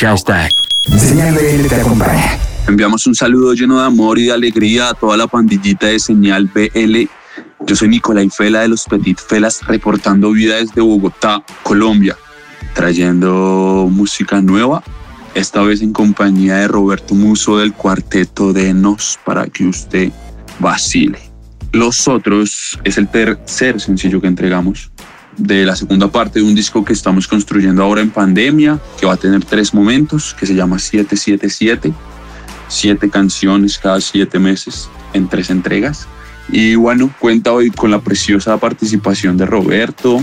Hashtag. Señal BL te acompaña. Enviamos un saludo lleno de amor y de alegría a toda la pandillita de Señal BL. Yo soy Nicolai Fela de los Petit Felas, reportando vida desde Bogotá, Colombia, trayendo música nueva, esta vez en compañía de Roberto Muso del cuarteto de Nos, para que usted vacile. Los otros es el tercer sencillo que entregamos de la segunda parte de un disco que estamos construyendo ahora en pandemia, que va a tener tres momentos, que se llama 777, siete canciones cada siete meses en tres entregas. Y bueno, cuenta hoy con la preciosa participación de Roberto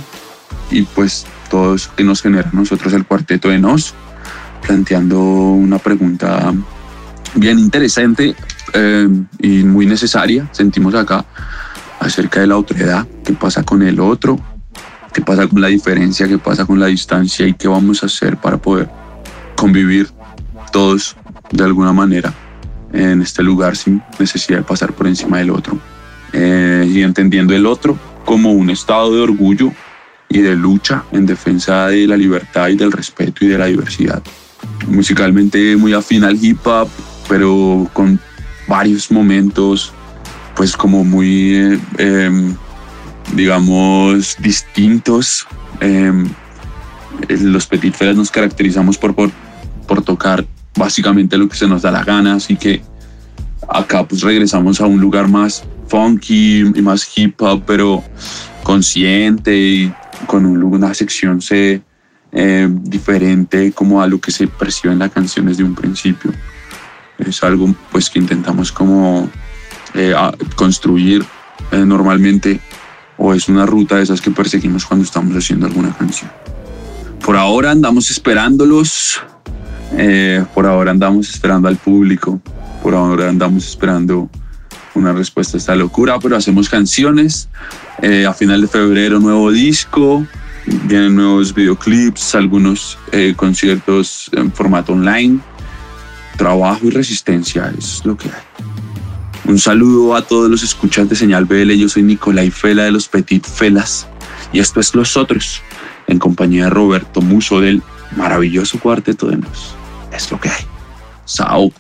y pues todo eso que nos genera nosotros el cuarteto de Nos, planteando una pregunta bien interesante eh, y muy necesaria, sentimos acá, acerca de la otredad, qué pasa con el otro, qué pasa con la diferencia, qué pasa con la distancia y qué vamos a hacer para poder convivir todos de alguna manera en este lugar sin necesidad de pasar por encima del otro eh, y entendiendo el otro como un estado de orgullo y de lucha en defensa de la libertad y del respeto y de la diversidad. Musicalmente muy afín al hip hop, pero con varios momentos pues como muy eh, em, digamos, distintos. Em, los Petit Felas nos caracterizamos por, por, por, tocar básicamente lo que se nos da la gana, así que acá pues regresamos a un lugar más funky y más hip hop, pero consciente y con una sección C em, diferente como a lo que se percibe en la canción desde un principio. Es algo pues que intentamos como eh, construir eh, normalmente o es una ruta de esas que perseguimos cuando estamos haciendo alguna canción. Por ahora andamos esperándolos, eh, por ahora andamos esperando al público, por ahora andamos esperando una respuesta a esta locura, pero hacemos canciones. Eh, a final de febrero, nuevo disco, vienen nuevos videoclips, algunos eh, conciertos en formato online. Trabajo y resistencia, es lo que hay. Un saludo a todos los escuchantes de Señal BL. Yo soy Nicolai Fela de los Petit Felas. Y esto es Los Otros, en compañía de Roberto Muso del maravilloso cuarteto de Nos. Es lo que hay. Sao.